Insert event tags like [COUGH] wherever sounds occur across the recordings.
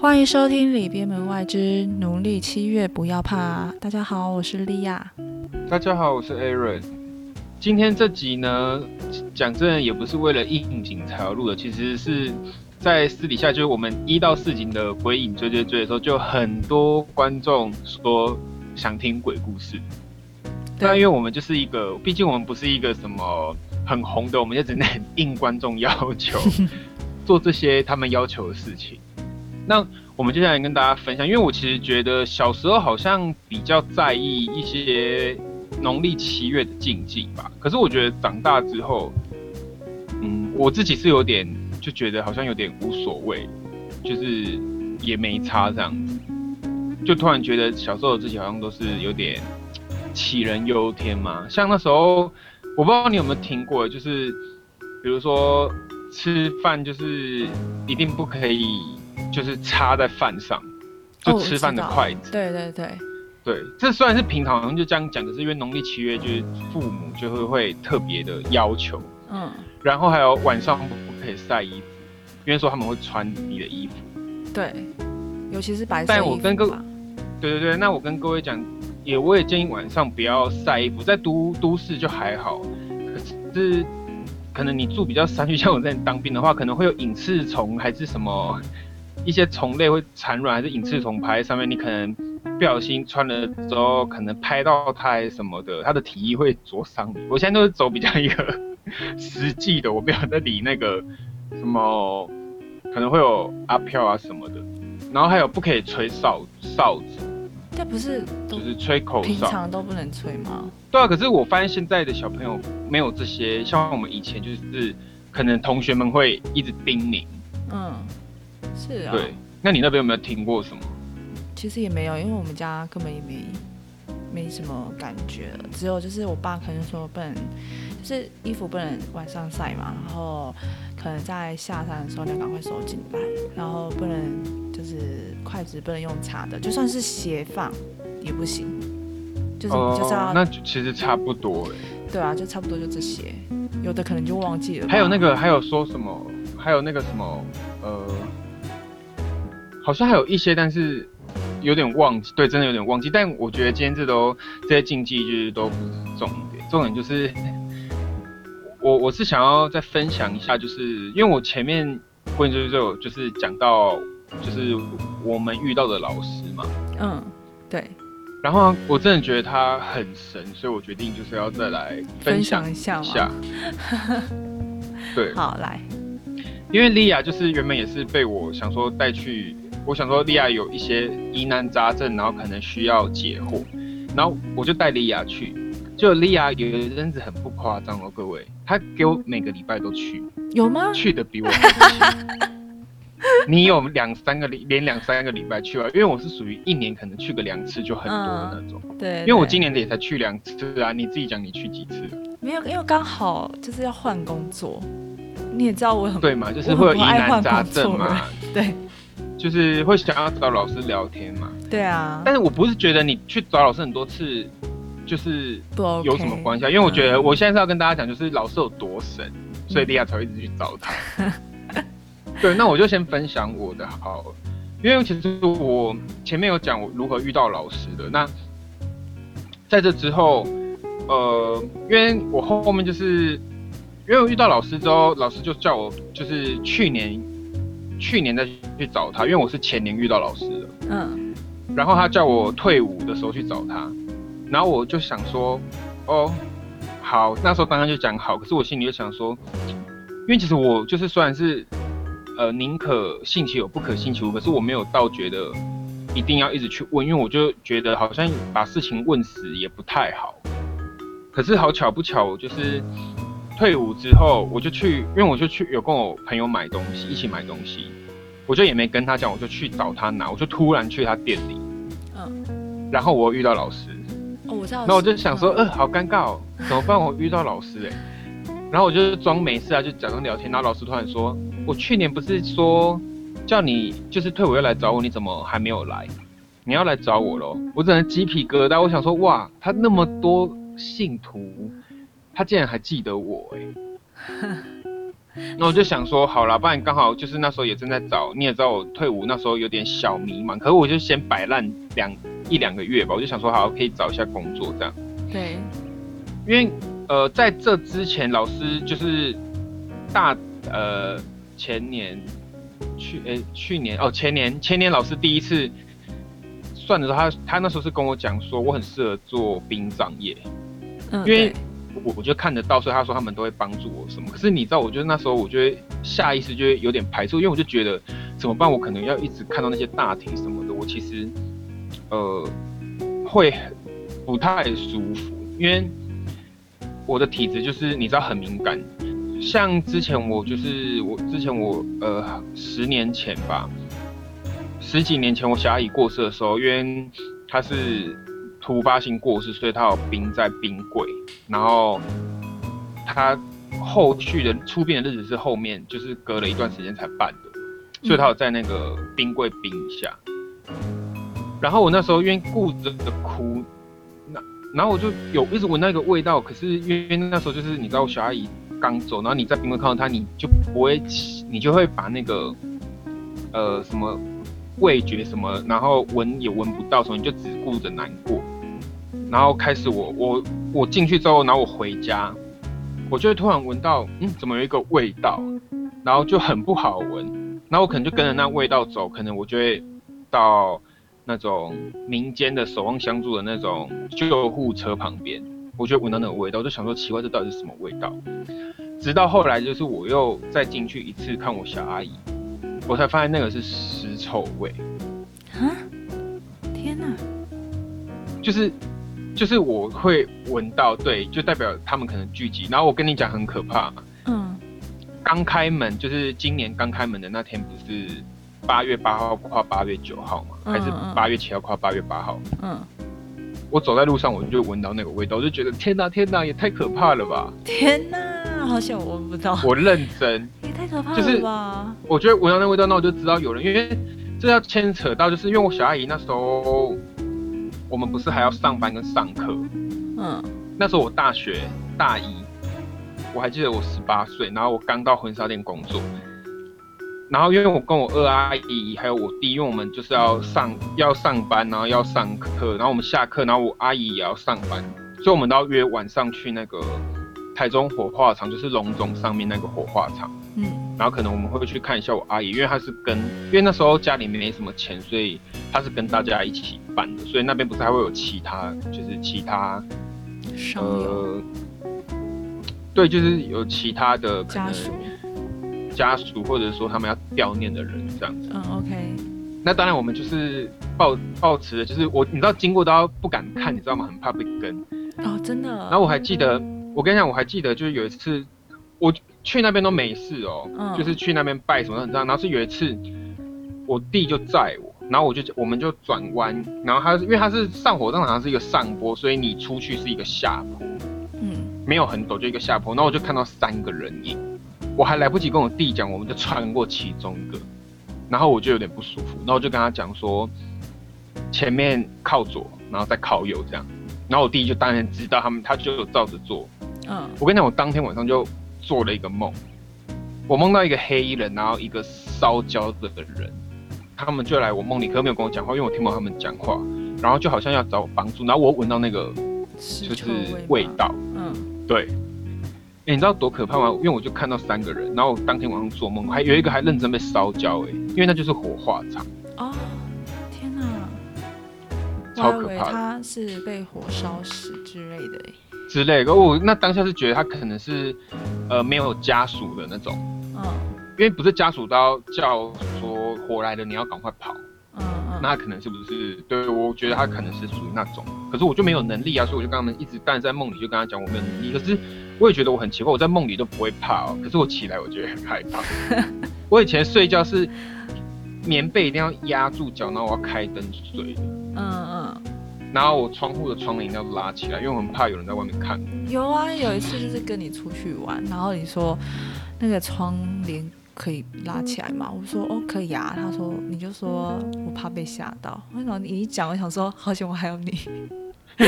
欢迎收听《里边门外之农历七月不要怕》。大家好，我是莉亚。大家好，我是 Aaron。今天这集呢，讲真的也不是为了应景才要录的，其实是在私底下，就是我们一到四集的鬼影追追追的时候，就很多观众说想听鬼故事。那因为我们就是一个，毕竟我们不是一个什么很红的，我们就只能应观众要求 [LAUGHS] 做这些他们要求的事情。那我们接下来跟大家分享，因为我其实觉得小时候好像比较在意一些农历七月的禁忌吧，可是我觉得长大之后，嗯，我自己是有点就觉得好像有点无所谓，就是也没差这样子，就突然觉得小时候的自己好像都是有点杞人忧天嘛。像那时候，我不知道你有没有听过，就是比如说吃饭就是一定不可以。就是插在饭上，就吃饭的筷子。对对对，对，这虽然是平常好像就这样讲，可是因为农历七月就是父母就会会特别的要求。嗯。然后还有晚上不可以晒衣服，因为说他们会穿你的衣服。对，尤其是白色衣服。但我跟各，对对对，那我跟各位讲，也我也建议晚上不要晒衣服，在都都市就还好，可是可能你住比较山区，像我在当兵的话，可能会有隐翅虫还是什么。一些虫类会产卵，还是隐翅虫拍上面，你可能不小心穿了之后，可能拍到它什么的，它的体液会灼伤你。我现在都是走比较一个实际的，我不要再理那个什么可能会有阿飘啊什么的。然后还有不可以吹哨哨子，这不是就是吹口哨，平常都不能吹吗？对啊，可是我发现现在的小朋友没有这些，像我们以前就是可能同学们会一直叮咛，嗯。是啊，对，那你那边有没有听过什么？其实也没有，因为我们家根本也没没什么感觉，只有就是我爸可能说不能，就是衣服不能晚上晒嘛，然后可能在下山的时候你要赶快收进来，然后不能就是筷子不能用叉的，就算是斜放也不行，就是就是要那其实差不多哎，对啊，就差不多就这些，有的可能就忘记了。还有那个还有说什么？还有那个什么呃。好像还有一些，但是有点忘记，对，真的有点忘记。但我觉得今天这都这些禁忌就是都不是重点，重点就是我我是想要再分享一下，就是因为我前面问就就就是讲到就是我们遇到的老师嘛，嗯，对。然后我真的觉得他很神，所以我决定就是要再来分享一下。[LAUGHS] 对，好来，因为莉亚就是原本也是被我想说带去。我想说，莉亚有一些疑难杂症，然后可能需要解惑，然后我就带莉亚去。就莉亚有一阵子很不夸张哦，各位，她给我每个礼拜都去，有吗？去的比我 [LAUGHS] 你有两三个礼，连两三个礼拜去啊？因为我是属于一年可能去个两次就很多的那种。对，因为我今年也才去两次啊。你自己讲，你去几次？没有，因为刚好就是要换工作，你也知道我很对嘛，就是会有疑难杂症嘛，对。就是会想要找老师聊天嘛？对啊。但是我不是觉得你去找老师很多次，就是有什么关系啊？因为我觉得我现在是要跟大家讲，就是老师有多神，所以莉亚才会一直去找他。[LAUGHS] 对，那我就先分享我的好，因为其实我前面有讲我如何遇到老师的。那在这之后，呃，因为我后后面就是因为我遇到老师之后，老师就叫我就是去年。去年再去找他，因为我是前年遇到老师的，嗯，然后他叫我退伍的时候去找他，然后我就想说，哦，好，那时候当然就讲好，可是我心里就想说，因为其实我就是虽然是，呃，宁可信其有不可信其无，可是我没有到觉得一定要一直去问，因为我就觉得好像把事情问死也不太好，可是好巧不巧，就是。退伍之后，我就去，因为我就去有跟我朋友买东西，一起买东西，我就也没跟他讲，我就去找他拿，我就突然去他店里，嗯，然后我遇到老师，哦，我知道，那我就想说，呃，好尴尬哦，怎么办？我遇到老师哎，然后我就装没事啊，就假装聊天，然后老师突然说，我去年不是说叫你就是退伍要来找我，你怎么还没有来？你要来找我喽？我整个鸡皮疙瘩，我想说，哇，他那么多信徒。他竟然还记得我哎，那我就想说，好了，不然刚好就是那时候也正在找，你也知道我退伍那时候有点小迷茫，可是我就先摆烂两一两个月吧，我就想说，好，可以找一下工作这样。对，因为呃，在这之前，老师就是大呃前年去诶去年哦前年前年老师第一次算的时候，他他那时候是跟我讲说，我很适合做殡葬业，嗯，因为。我我就看得到，所以他说他们都会帮助我什么。可是你知道，我觉得那时候，我觉得下意识就会有点排斥，因为我就觉得怎么办？我可能要一直看到那些大体什么的，我其实呃会不太舒服，因为我的体质就是你知道很敏感。像之前我就是我之前我呃十年前吧，十几年前我小阿姨过世的时候，因为她是。突发性过世，所以他有冰在冰柜，然后他后续的出殡的日子是后面，就是隔了一段时间才办的，所以他有在那个冰柜冰一下。然后我那时候因为顾着的哭，那然后我就有一直闻到一个味道，可是因为那时候就是你知道我小阿姨刚走，然后你在冰柜看到她，你就不会，你就会把那个呃什么味觉什么，然后闻也闻不到，所以你就只顾着难过。然后开始我我我进去之后，然后我回家，我就会突然闻到，嗯，怎么有一个味道，然后就很不好闻，然后我可能就跟着那味道走，可能我就会到那种民间的守望相助的那种救护车旁边，我就闻到那个味道，我就想说奇怪，这到底是什么味道？直到后来就是我又再进去一次看我小阿姨，我才发现那个是尸臭味。啊！天哪！就是。就是我会闻到，对，就代表他们可能聚集。然后我跟你讲很可怕，嗯，刚开门就是今年刚开门的那天，不是八月八号跨八月九号吗？还是八月七号跨八月八号？嗯，我走在路上，我就闻到那个味道，我就觉得天哪，天哪，也太可怕了吧！[LAUGHS] 天哪，好像我闻不到。我认真，也太可怕了吧！我觉得闻到那味道，那我就知道有人，因为这要牵扯到，就是因为我小阿姨那时候。我们不是还要上班跟上课？嗯，那时候我大学大一，我还记得我十八岁，然后我刚到婚纱店工作，然后因为我跟我二阿姨还有我弟，因为我们就是要上要上班，然后要上课，然后我们下课，然后我阿姨也要上班，所以我们都要约晚上去那个台中火化场，就是龙中上面那个火化场。嗯，然后可能我们会去看一下我阿姨，因为她是跟，因为那时候家里没什么钱，所以她是跟大家一起。办的，所以那边不是还会有其他，就是其他，呃，对，就是有其他的家属，家属或者说他们要悼念的人这样子。嗯，OK。那当然我们就是抱抱持的，就是我你知道经过都要不敢看，你知道吗？很怕被跟。哦，真的。然后我还记得，我跟你讲，我还记得就是有一次我去那边都没事哦，就是去那边拜什么很这样。然后是有一次我弟就载我。然后我就我们就转弯，然后他因为他是上火葬场是一个上坡，所以你出去是一个下坡，嗯，没有很陡就一个下坡。然后我就看到三个人影，我还来不及跟我弟讲，我们就穿过其中一个，然后我就有点不舒服，然后我就跟他讲说，前面靠左，然后再靠右这样。然后我弟就当然知道他们，他就照着做。嗯，我跟你讲，我当天晚上就做了一个梦，我梦到一个黑衣人，然后一个烧焦的人。他们就来我梦里，可是没有跟我讲话，因为我听不到他们讲话。然后就好像要找我帮助，然后我闻到那个就是味道，嗯，对。哎，你知道多可怕吗？因为我就看到三个人，然后当天晚上做梦，还有一个还认真被烧焦，哎，因为那就是火化场。哦，天哪，超可怕！他是被火烧死之类的，之类的。我那当下是觉得他可能是呃没有家属的那种，嗯，因为不是家属都要叫说。火来了，你要赶快跑。嗯嗯，那可能是不是？对，我觉得他可能是属于那种。可是我就没有能力啊，所以我就跟他们一直，但在梦里就跟他讲我没有能力。可是我也觉得我很奇怪，我在梦里都不会怕哦，可是我起来我觉得很害怕。[LAUGHS] 我以前睡觉是棉被一定要压住脚，然后我要开灯睡。嗯嗯。然后我窗户的窗帘要拉起来，因为我很怕有人在外面看。有啊，有一次就是跟你出去玩，然后你说那个窗帘。可以拉起来吗？我说哦，可以啊。他说你就说我怕被吓到。为什么你一讲，我想说好险我还有你。[LAUGHS]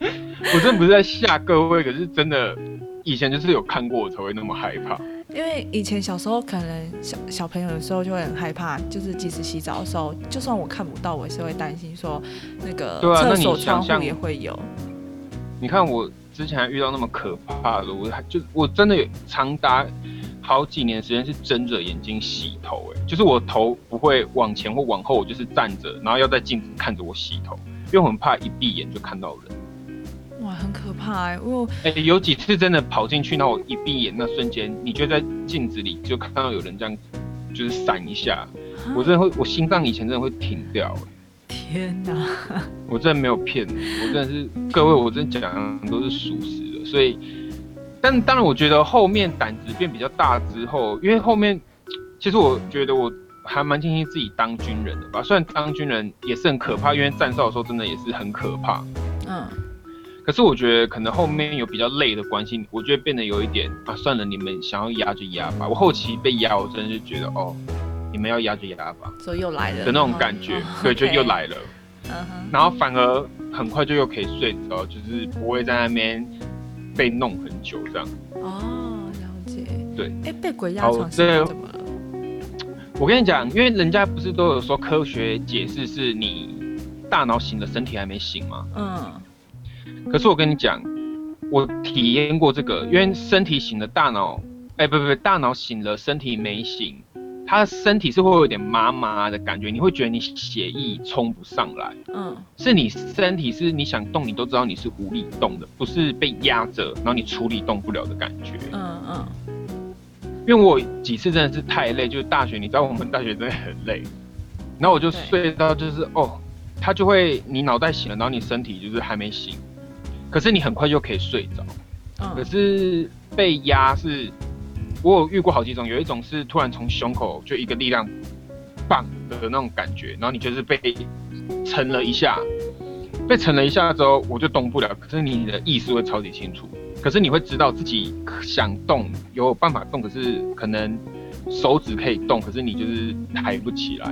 我真的不是在吓各位，可是真的以前就是有看过我才会那么害怕。因因为以前小时候可能小小朋友的时候就会很害怕，就是即使洗澡的时候，就算我看不到，我也是会担心说那个厕所窗户也会有。你看我之前还遇到那么可怕的，我还就我真的有长达好几年时间是睁着眼睛洗头，哎，就是我头不会往前或往后，我就是站着，然后要在镜子看着我洗头，因为我很怕一闭眼就看到人。哇，很可怕哎！我哎，有几次真的跑进去，然后我一闭眼那瞬间，你就在镜子里就看到有人这样，就是闪一下，我真的会，我心脏以前真的会停掉哎。天哪！我真的没有骗你，我真的是各位，我真的讲都是属实的。所以，但当然，我觉得后面胆子变比较大之后，因为后面其实我觉得我还蛮庆幸自己当军人的吧。虽然当军人也是很可怕，因为站哨的时候真的也是很可怕。嗯。可是我觉得可能后面有比较累的关系，我觉得变得有一点啊，算了，你们想要压就压吧。我后期被压，我真的就觉得哦。你们要压就压吧，所以又来了的那种感觉，对，就又来了。嗯哼，然后反而很快就又可以睡着，就是不会在那边被弄很久这样。哦，了解。对，哎，被鬼压床是怎么了？我跟你讲，因为人家不是都有说科学解释是你大脑醒了，身体还没醒吗？嗯。可是我跟你讲，我体验过这个，因为身体醒了，大脑，哎，不不不，大脑醒了，身体没醒。他的身体是会有点麻麻的感觉，你会觉得你血液冲不上来，嗯，是你身体是你想动你都知道你是无力动的，不是被压着，然后你处理动不了的感觉，嗯嗯。因为我几次真的是太累，就是大学，你知道我们大学真的很累，然后我就睡到就是哦，他就会你脑袋醒了，然后你身体就是还没醒，可是你很快就可以睡着，嗯，可是被压是。我有遇过好几种，有一种是突然从胸口就一个力量，棒的那种感觉，然后你就是被沉了一下，被沉了一下之后，我就动不了。可是你的意识会超级清楚，可是你会知道自己想动，有办法动，可是可能手指可以动，可是你就是抬不起来。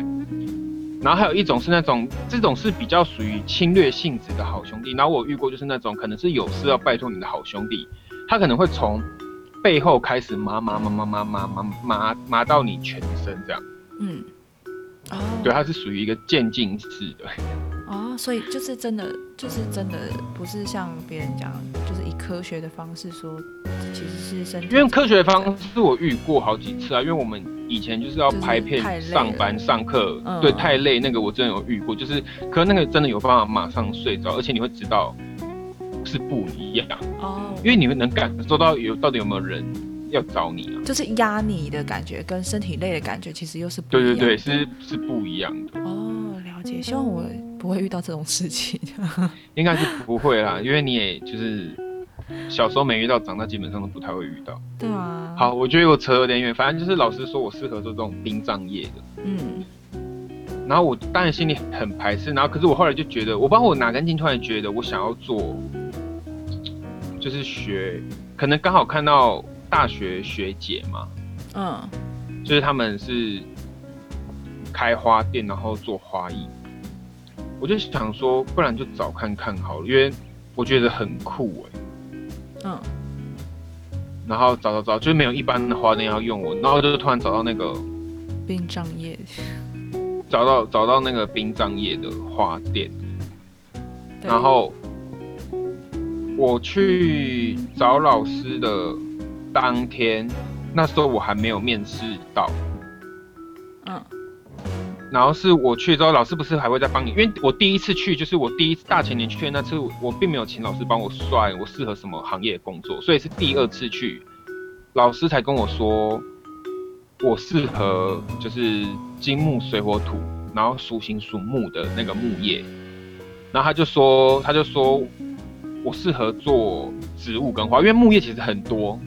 然后还有一种是那种，这种是比较属于侵略性质的好兄弟。然后我遇过就是那种可能是有事要拜托你的好兄弟，他可能会从。背后开始麻麻麻麻麻麻麻麻麻到你全身这样，嗯，哦，对，他是属于一个渐进式的，哦，所以就是真的，就是真的不是像别人讲，就是以科学的方式说，其实是身体。因为科学方式我遇过好几次啊，因为我们以前就是要拍片、上班、上课，对，太累，那个我真的有遇过，就是，可是那个真的有办法马上睡着，而且你会知道。是不一样哦，因为你们能感受到有到底有没有人要找你啊？就是压你的感觉跟身体累的感觉，其实又是对对对，是是不一样的哦。了解，希望我不会遇到这种事情。[LAUGHS] 应该是不会啦，因为你也就是小时候没遇到，长大基本上都不太会遇到。对啊。好，我觉得我扯有点远，反正就是老师说我适合做这种殡葬业的。嗯。然后我当然心里很排斥，然后可是我后来就觉得，我不知道我哪根筋突然觉得我想要做。就是学，可能刚好看到大学学姐嘛，嗯，就是他们是开花店，然后做花艺，我就想说，不然就找看看好了，因为我觉得很酷哎，嗯，然后找找找，就是没有一般的花店要用我，然后就突然找到那个殡葬业，找到找到那个殡葬业的花店，然后。我去找老师的当天，那时候我还没有面试到，嗯，然后是我去之后，老师不是还会再帮你？因为我第一次去，就是我第一次大前年去那次，我并没有请老师帮我算我适合什么行业工作，所以是第二次去，老师才跟我说，我适合就是金木水火土，然后属形属木的那个木业，然后他就说，他就说。我适合做植物跟花，因为木业其实很多。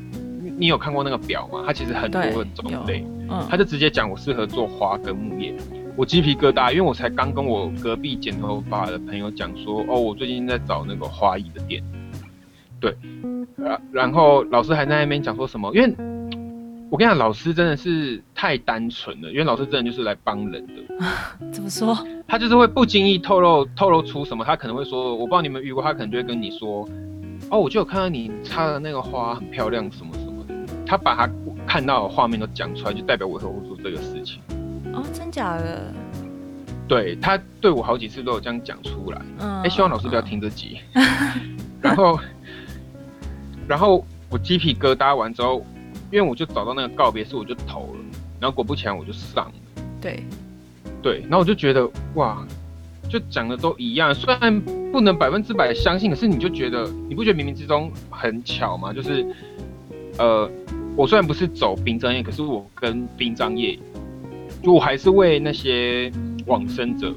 你有看过那个表吗？它其实很多种类。嗯，他就直接讲我适合做花跟木叶。我鸡皮疙瘩，因为我才刚跟我隔壁剪头发的朋友讲说，哦，我最近在找那个花艺的店。对，然然后老师还在那边讲说什么？因为我跟你讲，老师真的是太单纯了，因为老师真的就是来帮人的。[LAUGHS] 怎么说？他就是会不经意透露透露出什么，他可能会说，我不知道你们遇过，他可能就会跟你说，哦，我就有看到你插的那个花很漂亮，什么什么的。他把他看到的画面都讲出来，就代表我以后会做这个事情。假的？对他对我好几次都有这样讲出来。嗯。哎，希望老师不要听这集。[LAUGHS] 然后，然后我鸡皮疙瘩完之后，因为我就找到那个告别式，我就投了。然后果不其然，我就上了。对。对。然后我就觉得哇，就讲的都一样，虽然不能百分之百相信，可是你就觉得，你不觉得冥冥之中很巧吗？就是，呃。我虽然不是走殡葬业，可是我跟殡葬业，就我还是为那些往生者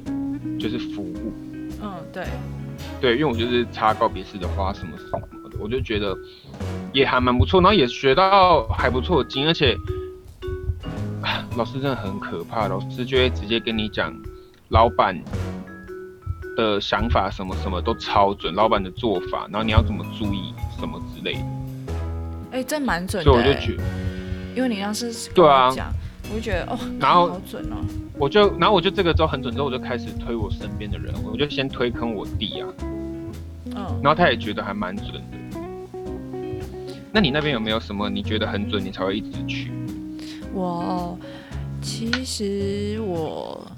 就是服务。嗯，对，对，因为我就是插告别式的花什么什么的，我就觉得也还蛮不错，然后也学到还不错的经，而且老师真的很可怕，老师就会直接跟你讲老板的想法，什么什么都超准，老板的做法，然后你要怎么注意什么之类的。哎，这蛮准的。所以我就觉，因为你要是对啊讲，我就觉得哦，然后好准哦。我就，然后我就这个之后很准之后，我就开始推我身边的人，我就先推坑我弟啊。嗯。然后他也觉得还蛮准的。那你那边有没有什么你觉得很准，你才会一直去？我其实我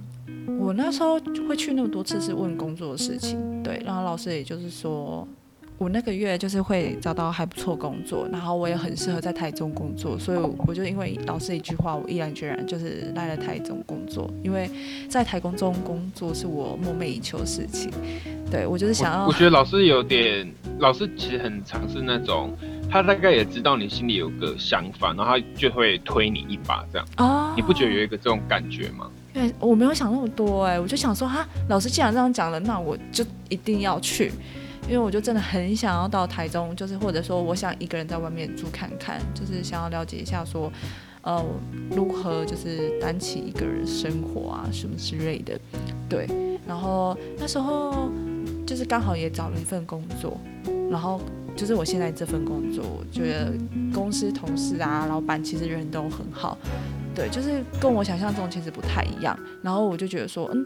我那时候会去那么多次是问工作的事情，对，然后老师也就是说。我那个月就是会找到还不错工作，然后我也很适合在台中工作，所以我就因为老师一句话，我毅然决然就是来了台中工作。因为在台中中工作是我梦寐以求的事情，对我就是想要。我觉得老师有点，老师其实很尝试那种，他大概也知道你心里有个想法，然后他就会推你一把这样。哦。你不觉得有一个这种感觉吗？对，我没有想那么多哎，我就想说哈，老师既然这样讲了，那我就一定要去。因为我就真的很想要到台中，就是或者说我想一个人在外面住看看，就是想要了解一下说，呃，如何就是担起一个人生活啊什么之类的，对。然后那时候就是刚好也找了一份工作，然后就是我现在这份工作，我觉得公司同事啊、老板其实人都很好。对，就是跟我想象中其实不太一样，然后我就觉得说，嗯，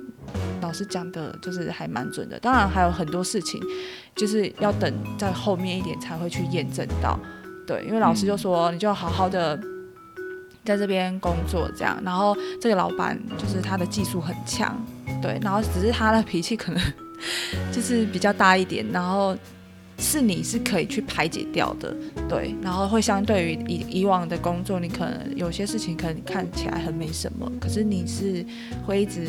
老师讲的就是还蛮准的。当然还有很多事情，就是要等在后面一点才会去验证到。对，因为老师就说，你就好好的在这边工作这样。然后这个老板就是他的技术很强，对，然后只是他的脾气可能 [LAUGHS] 就是比较大一点，然后。是你是可以去排解掉的，对，然后会相对于以以往的工作，你可能有些事情可能看起来很没什么，可是你是会一直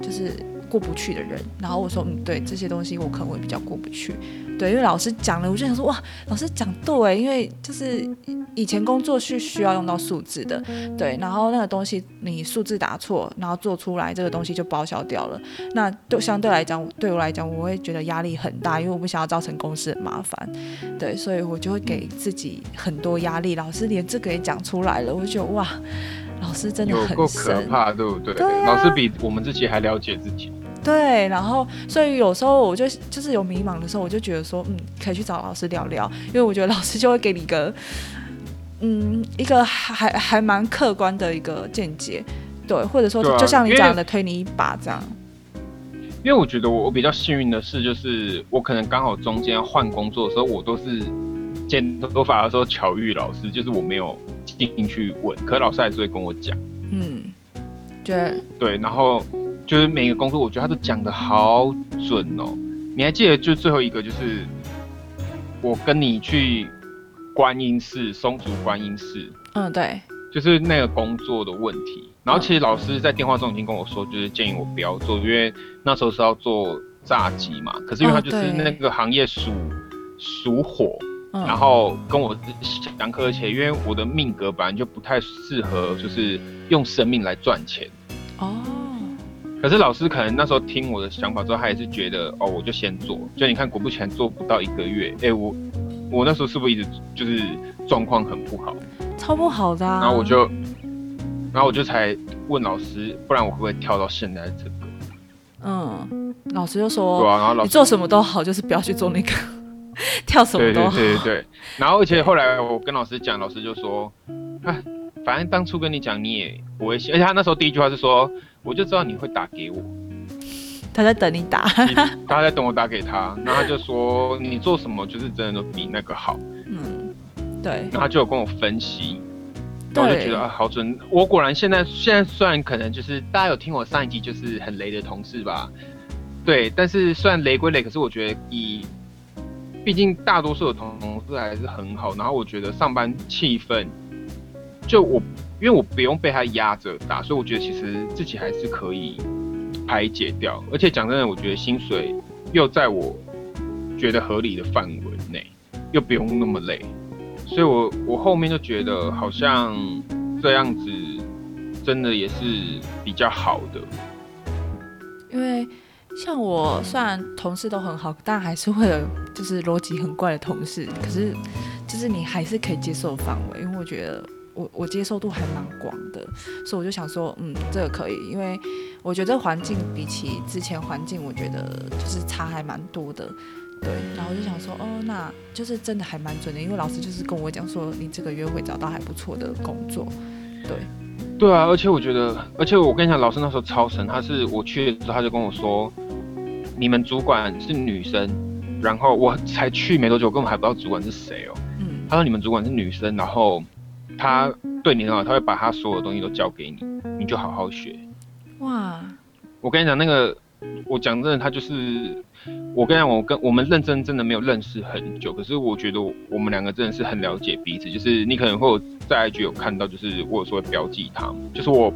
就是。过不去的人，然后我说，嗯，对，这些东西我可能会比较过不去，对，因为老师讲了，我就想说，哇，老师讲对，因为就是以前工作是需要用到数字的，对，然后那个东西你数字打错，然后做出来这个东西就报销掉了，那对相对来讲，对我来讲，我会觉得压力很大，因为我不想要造成公司的麻烦，对，所以我就会给自己很多压力。老师连这个也讲出来了，我就觉得哇，老师真的很够可怕，对不对？老师比我们自己还了解自己。对，然后所以有时候我就就是有迷茫的时候，我就觉得说，嗯，可以去找老师聊聊，因为我觉得老师就会给你一个，嗯，一个还还蛮客观的一个见解，对，或者说就像你讲的，推你一把这样。因为我觉得我我比较幸运的是，就是我可能刚好中间换工作的时候，我都是剪头发的时候巧遇老师，就是我没有进去问，可老师还是会跟我讲。嗯，对对，然后。就是每个工作，我觉得他都讲的好准哦。你还记得就最后一个，就是我跟你去观音寺，松竹观音寺。嗯，对，就是那个工作的问题。然后其实老师在电话中已经跟我说，就是建议我不要做，因为那时候是要做炸鸡嘛。可是因为他就是那个行业属属火，然后跟我相克，而且因为我的命格本来就不太适合，就是用生命来赚钱。哦。可是老师可能那时候听我的想法之后，他也是觉得哦，我就先做。就你看，果不其然，做不到一个月，哎，我我那时候是不是一直就是状况很不好，超不好的。然后我就，然后我就才问老师，不然我会不会跳到现在这个？嗯，老师就说，对啊，然后老师你做什么都好，就是不要去做那个，[LAUGHS] 跳什么都好。对对对对。然后而且后来我跟老师讲，老师就说，哎，反正当初跟你讲你也不会信，而且他那时候第一句话是说。我就知道你会打给我，他在等你打，他在等我打给他，然后他就说你做什么就是真的都比那个好，嗯，对，然后他就有跟我分析，然后就觉得啊好准。我果然现在现在虽然可能就是大家有听我上一集就是很雷的同事吧，对，但是虽然雷归雷，可是我觉得以毕竟大多数的同事还是很好。然后我觉得上班气氛，就我因为我不用被他压着打，所以我觉得其实自己还是可以排解掉。而且讲真的，我觉得薪水又在我觉得合理的范围内，又不用那么累。所以，我我后面就觉得好像这样子真的也是比较好的。因为像我虽然同事都很好，但还是会有就是逻辑很怪的同事。可是，就是你还是可以接受范围，因为我觉得我我接受度还蛮广的，所以我就想说，嗯，这个可以，因为我觉得环境比起之前环境，我觉得就是差还蛮多的。对，然后我就想说，哦，那就是真的还蛮准的，因为老师就是跟我讲说，你这个月会找到还不错的工作。对，对啊，而且我觉得，而且我跟你讲，老师那时候超神，他是我去的时候他就跟我说，你们主管是女生，然后我才去没多久，我根本还不知道主管是谁哦。嗯。他说你们主管是女生，然后他对你很好，他会把他所有东西都交给你，你就好好学。哇！我跟你讲那个。我讲真的，他就是我跟你讲，我跟我们认真真的没有认识很久，可是我觉得我们两个真的是很了解彼此。就是你可能会有在 IG 有看到，就是我有时候会标记他，就是我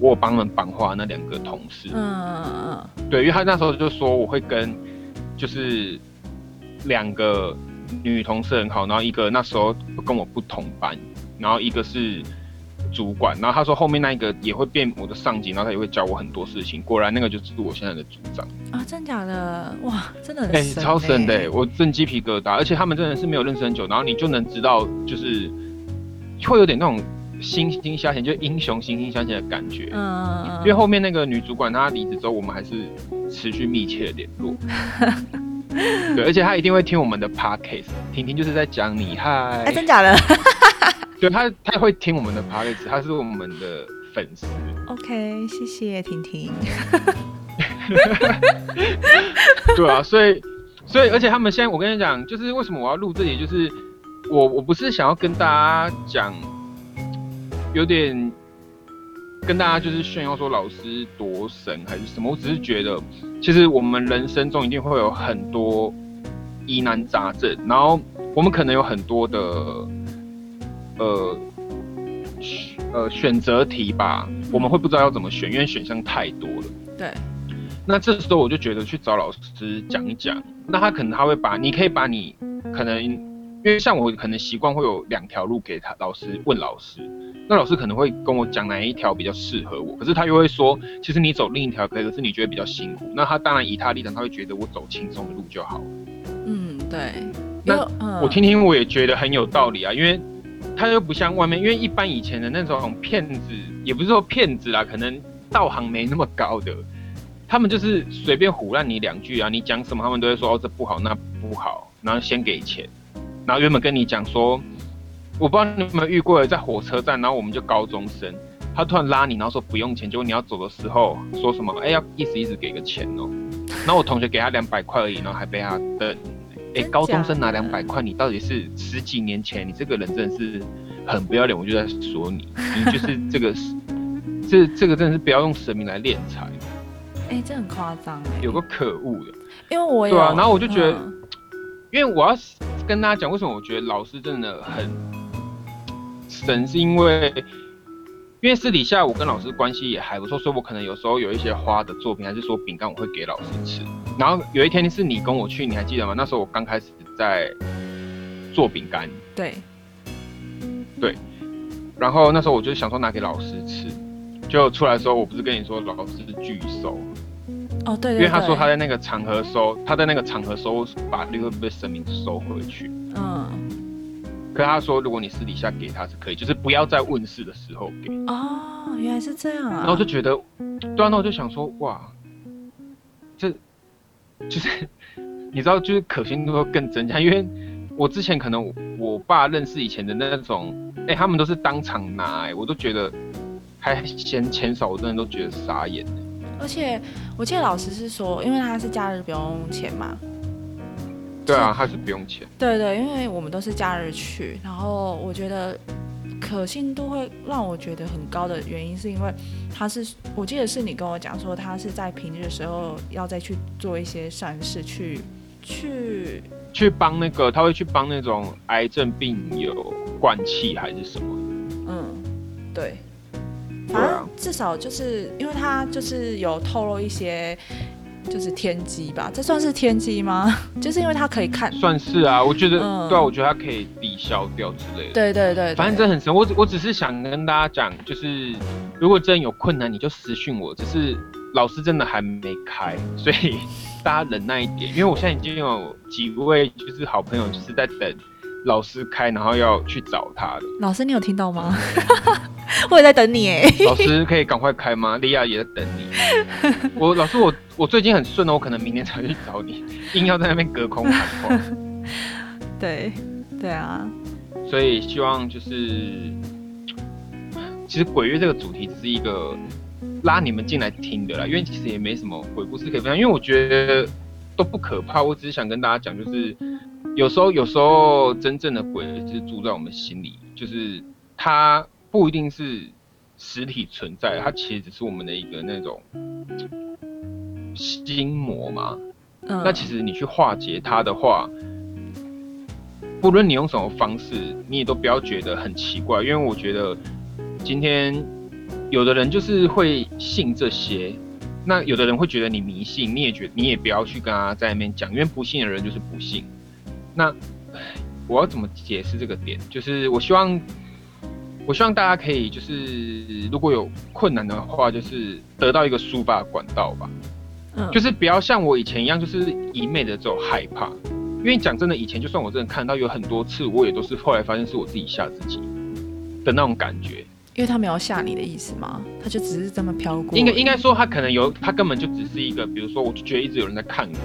我帮人绑话那两个同事，嗯嗯嗯，对，因为他那时候就说我会跟就是两个女同事很好，然后一个那时候跟我不同班，然后一个是。主管，然后他说后面那一个也会变我的上级，然后他也会教我很多事情。果然那个就是我现在的组长啊，真假的哇，真的超神的，我真鸡皮疙瘩。而且他们真的是没有认识很久，然后你就能知道，就是会有点那种惺惺相惜，就英雄惺惺相惜的感觉。嗯，因为后面那个女主管她离职之后，我们还是持续密切的联络。[LAUGHS] 对，而且她一定会听我们的 podcast，婷婷就是在讲你嗨，哎，真假的。对他，他会听我们的 podcast，他是我们的粉丝。OK，谢谢婷婷。[LAUGHS] 对啊，所以，所以，而且他们现在，我跟你讲，就是为什么我要录这里，就是我，我不是想要跟大家讲，有点跟大家就是炫耀说老师多神还是什么，我只是觉得，其实我们人生中一定会有很多疑难杂症，然后我们可能有很多的。呃，呃，选择题吧，我们会不知道要怎么选，因为选项太多了。对。那这时候我就觉得去找老师讲一讲，那他可能他会把，你可以把你可能，因为像我可能习惯会有两条路给他老师问老师，那老师可能会跟我讲哪一条比较适合我，可是他又会说，其实你走另一条可以，可是你觉得比较辛苦，那他当然以他立场，他会觉得我走轻松的路就好。嗯，对。那我听听我也觉得很有道理啊，因为。他又不像外面，因为一般以前的那种骗子，也不是说骗子啦，可能道行没那么高的，他们就是随便唬烂你两句啊，你讲什么他们都会说哦这不好那不好，然后先给钱，然后原本跟你讲说，我不知道你有没有遇过，在火车站，然后我们就高中生，他突然拉你，然后说不用钱，结果你要走的时候说什么，哎要意思意思给个钱哦，然后我同学给他两百块而已，然后还被他瞪。哎，高中生拿两百块，你到底是十几年前？你这个人真的是很不要脸，我就在说你，你就是这个，这这个真的是不要用神明来敛财。哎，这很夸张哎，有个可恶的。因为我对啊，然后我就觉得，因为我要跟大家讲，为什么我觉得老师真的很神，是因为。因为私底下我跟老师关系也还不错，所以我可能有时候有一些花的作品，还是说饼干，我会给老师吃。然后有一天是你跟我去，你还记得吗？那时候我刚开始在做饼干。对。对。然后那时候我就想说拿给老师吃，就出来的时候，我不是跟你说老师拒收。哦，对。因为他说他在那个场合收，他在那个场合收，把那个被神明收回去。嗯。可他说，如果你私底下给他是可以，就是不要在问世的时候给。哦，原来是这样啊。然后就觉得，对啊，那我就想说，哇，这就是你知道，就是可信度会更增加，因为我之前可能我爸认识以前的那种，哎，他们都是当场拿，哎，我都觉得还嫌钱少，我真的都觉得傻眼。而且我记得老师是说，因为他是假日不用钱嘛。对啊，他是不用钱。对对，因为我们都是假日去，然后我觉得可信度会让我觉得很高的原因，是因为他是，我记得是你跟我讲说，他是在平日的时候要再去做一些善事，去去去帮那个，他会去帮那种癌症病友灌气还是什么？嗯，对，反正至少就是因为他就是有透露一些。就是天机吧，这算是天机吗？[LAUGHS] 就是因为他可以看，算是啊。我觉得，对啊，我觉得他可以抵消掉之类的。对对对，反正这很神。我我只是想跟大家讲，就是如果真有困难，你就私讯我。只是老师真的还没开，所以大家忍耐一点。因为我现在已经有几位就是好朋友，就是在等老师开，然后要去找他的。老师，你有听到吗？[LAUGHS] [LAUGHS] 我也在等你哎，老师可以赶快开吗？莉亚也在等你。[LAUGHS] 我老师，我我最近很顺哦，我可能明天才去找你，硬要在那边隔空喊话。[LAUGHS] 对，对啊。所以希望就是，其实鬼月这个主题只是一个拉你们进来听的啦，因为其实也没什么鬼故事可以分享，因为我觉得都不可怕。我只是想跟大家讲，就是有时候有时候真正的鬼就是住在我们心里，就是他。不一定是实体存在，它其实只是我们的一个那种心魔嘛。嗯。那其实你去化解它的话，不论你用什么方式，你也都不要觉得很奇怪，因为我觉得今天有的人就是会信这些，那有的人会觉得你迷信，你也觉你也不要去跟他在那边讲，因为不信的人就是不信。那我要怎么解释这个点？就是我希望。我希望大家可以就是，如果有困难的话，就是得到一个抒发管道吧。嗯，就是不要像我以前一样，就是一昧的这种害怕。因为讲真的，以前就算我真的看到有很多次，我也都是后来发现是我自己吓自己的那种感觉。因为他没有吓你的意思吗？他就只是这么飘过。应该应该说他可能有，他根本就只是一个，比如说，我就觉得一直有人在看我。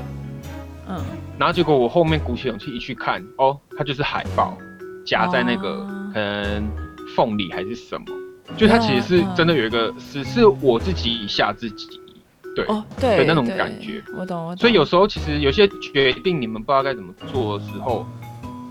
嗯。然后结果我后面鼓起勇气一去看，哦，他就是海报夹在那个可能。凤梨还是什么？就它其实是真的有一个，只是我自己吓自己，对，对的那种感觉。我懂，我懂。所以有时候其实有些决定你们不知道该怎么做的时候，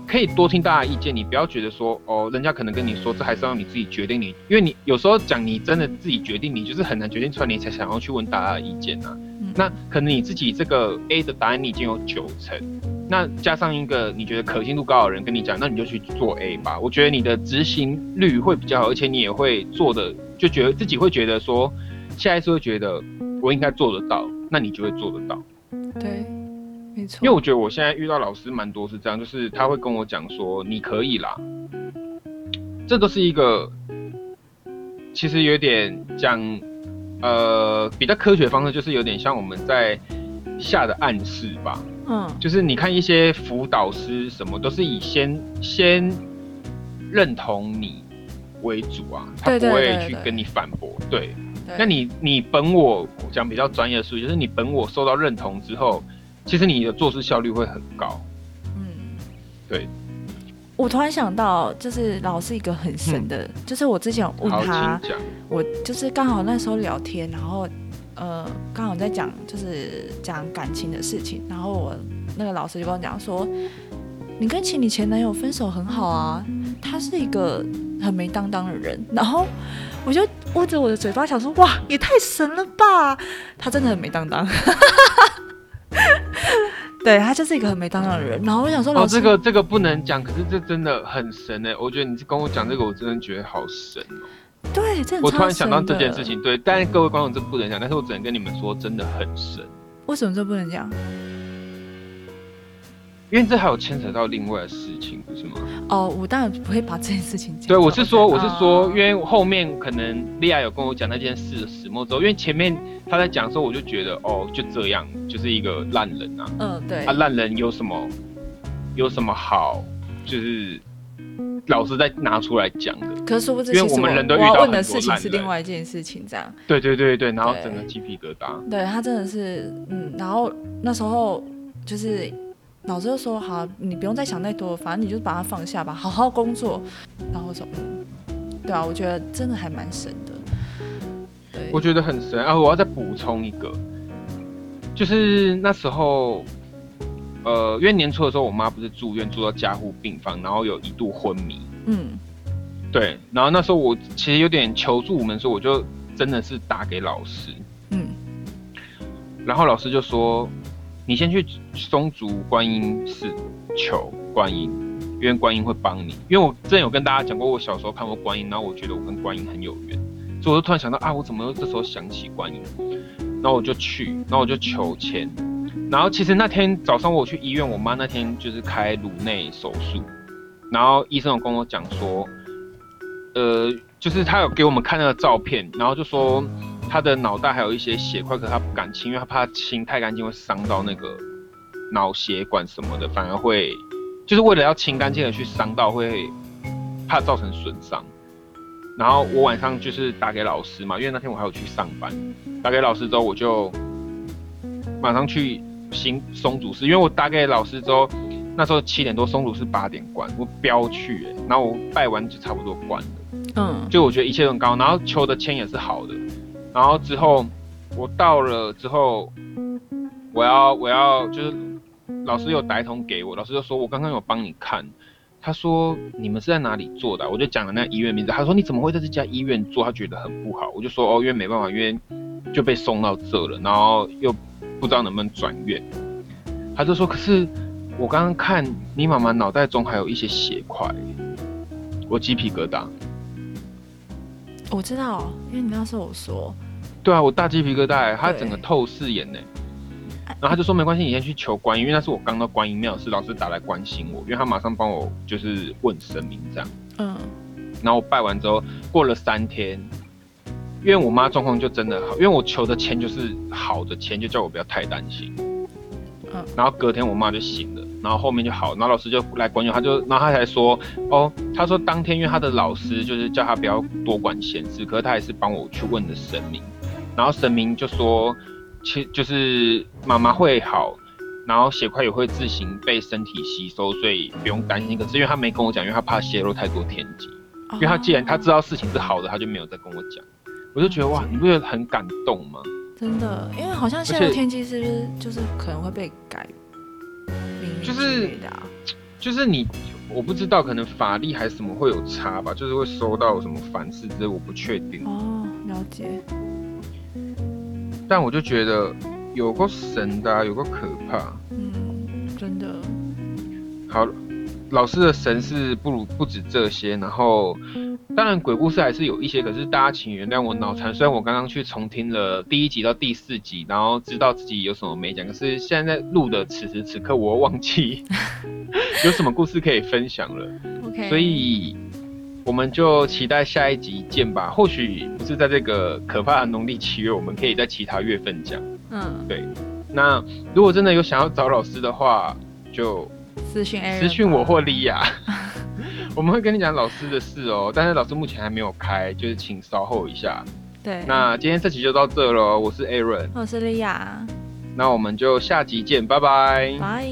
可以多听大家意见。你不要觉得说哦，人家可能跟你说，这还是要你自己决定。你因为你有时候讲你真的自己决定，你就是很难决定出来，你才想要去问大家的意见啊。那可能你自己这个 A 的答案你已经有九成。那加上一个你觉得可信度高的人跟你讲，那你就去做 A 吧。我觉得你的执行率会比较好，而且你也会做的，就觉得自己会觉得说，下一次会觉得我应该做得到，那你就会做得到。对，没错。因为我觉得我现在遇到老师蛮多是这样，就是他会跟我讲说你可以啦，这都是一个其实有点讲呃比较科学方式，就是有点像我们在下的暗示吧。嗯，就是你看一些辅导师什么都是以先先认同你为主啊，他不会去跟你反驳。对，那你你本我讲比较专业的术语，就是你本我受到认同之后，其实你的做事效率会很高。嗯，对。我突然想到，就是老师一个很神的，就是我之前问他，我就是刚好那时候聊天，然后。呃，刚好在讲就是讲感情的事情，然后我那个老师就跟我讲说，你跟前你前男友分手很好啊，他是一个很没担当的人，然后我就捂着我的嘴巴想说，哇，也太神了吧，他真的很没担当，[LAUGHS] 对他就是一个很没担当的人，然后我想说，哦，这个这个不能讲，可是这真的很神哎，我觉得你跟我讲这个，我真的觉得好神哦。对，我突然想到这件事情，对，但是各位观众这不能讲，但是我只能跟你们说，真的很神。为什么这不能讲？因为这还有牵扯到另外的事情，不是吗？哦，我当然不会把这件事情讲。对，我是说，我是说，因为后面可能利亚有跟我讲那件事的始末之后，因为前面他在讲的时候，我就觉得，哦，就这样，就是一个烂人啊。嗯，对。啊，烂人有什么？有什么好？就是。老师再拿出来讲的，可是不知因为我们人都遇到问的事情是另外一件事情，这样。对对对对，然后整个鸡皮疙瘩。对他真的是，嗯，然后那时候就是老师就说：“好，你不用再想太多，反正你就把它放下吧，好好工作。”然后说：“嗯，对啊，我觉得真的还蛮神的。”对，我觉得很神啊！我要再补充一个，就是那时候。呃，因为年初的时候，我妈不是住院住到加护病房，然后有一度昏迷。嗯，对，然后那时候我其实有点求助无门，所以我就真的是打给老师。嗯。然后老师就说：“你先去松竹观音寺求观音，因为观音会帮你。因为我之前有跟大家讲过，我小时候看过观音，然后我觉得我跟观音很有缘，所以我就突然想到啊，我怎么这时候想起观音？然后我就去，然后我就求签。然后其实那天早上我去医院，我妈那天就是开颅内手术，然后医生有跟我讲说，呃，就是他有给我们看那个照片，然后就说。”他的脑袋还有一些血块，可他不敢清，因为他怕清太干净会伤到那个脑血管什么的，反而会就是为了要清干净的去伤到，会怕造成损伤。然后我晚上就是打给老师嘛，因为那天我还有去上班，打给老师之后我就马上去新松竹寺，因为我打给老师之后，那时候七点多，松竹寺八点关，我飙去，然后我拜完就差不多关了，嗯，就我觉得一切都很高，然后求的签也是好的。然后之后，我到了之后，我要我要就是老师有打通给我，老师就说我刚刚有帮你看，他说你们是在哪里做的？我就讲了那医院名字，他说你怎么会在这家医院做？他觉得很不好，我就说哦，因为没办法，因为就被送到这了，然后又不知道能不能转院。他就说可是我刚刚看你妈妈脑袋中还有一些血块，我鸡皮疙瘩。我知道，因为你那时候我说，对啊，我大鸡皮疙瘩，他整个透视眼呢，然后他就说没关系，你先去求观音，因为那是我刚到观音庙，是老师打来关心我，因为他马上帮我就是问神明这样，嗯，然后我拜完之后过了三天，因为我妈状况就真的好，因为我求的签就是好的签，就叫我不要太担心，嗯，然后隔天我妈就醒了。然后后面就好，然后老师就来管教，他就，然后他才说，哦，他说当天因为他的老师就是叫他不要多管闲事，可是他还是帮我去问了神明，然后神明就说，其就是妈妈会好，然后血块也会自行被身体吸收，所以不用担心。可是因为他没跟我讲，因为他怕泄露太多天机，因为他既然他知道事情是好的，他就没有再跟我讲。我就觉得哇，你不觉得很感动吗？真的，因为好像现在天气是不是就是可能会被改？就是就是你，我不知道，可能法力还是什么会有差吧，就是会收到什么反噬之类，我不确定。哦，了解。但我就觉得有个神的，有个可怕。嗯，真的。好，老师的神是不如不止这些，然后。当然，鬼故事还是有一些，可是大家请原谅我脑残。虽然我刚刚去重听了第一集到第四集，然后知道自己有什么没讲，可是现在在录的此时此刻，我忘记 [LAUGHS] 有什么故事可以分享了。OK，所以我们就期待下一集见吧。或许不是在这个可怕的农历七月，我们可以在其他月份讲。嗯，对。那如果真的有想要找老师的话，就私讯私讯我或莉亚。[LAUGHS] 我们会跟你讲老师的事哦，但是老师目前还没有开，就是请稍后一下。对，那今天这集就到这了。我是 Aaron，我是莉亚，那我们就下集见，拜拜，拜。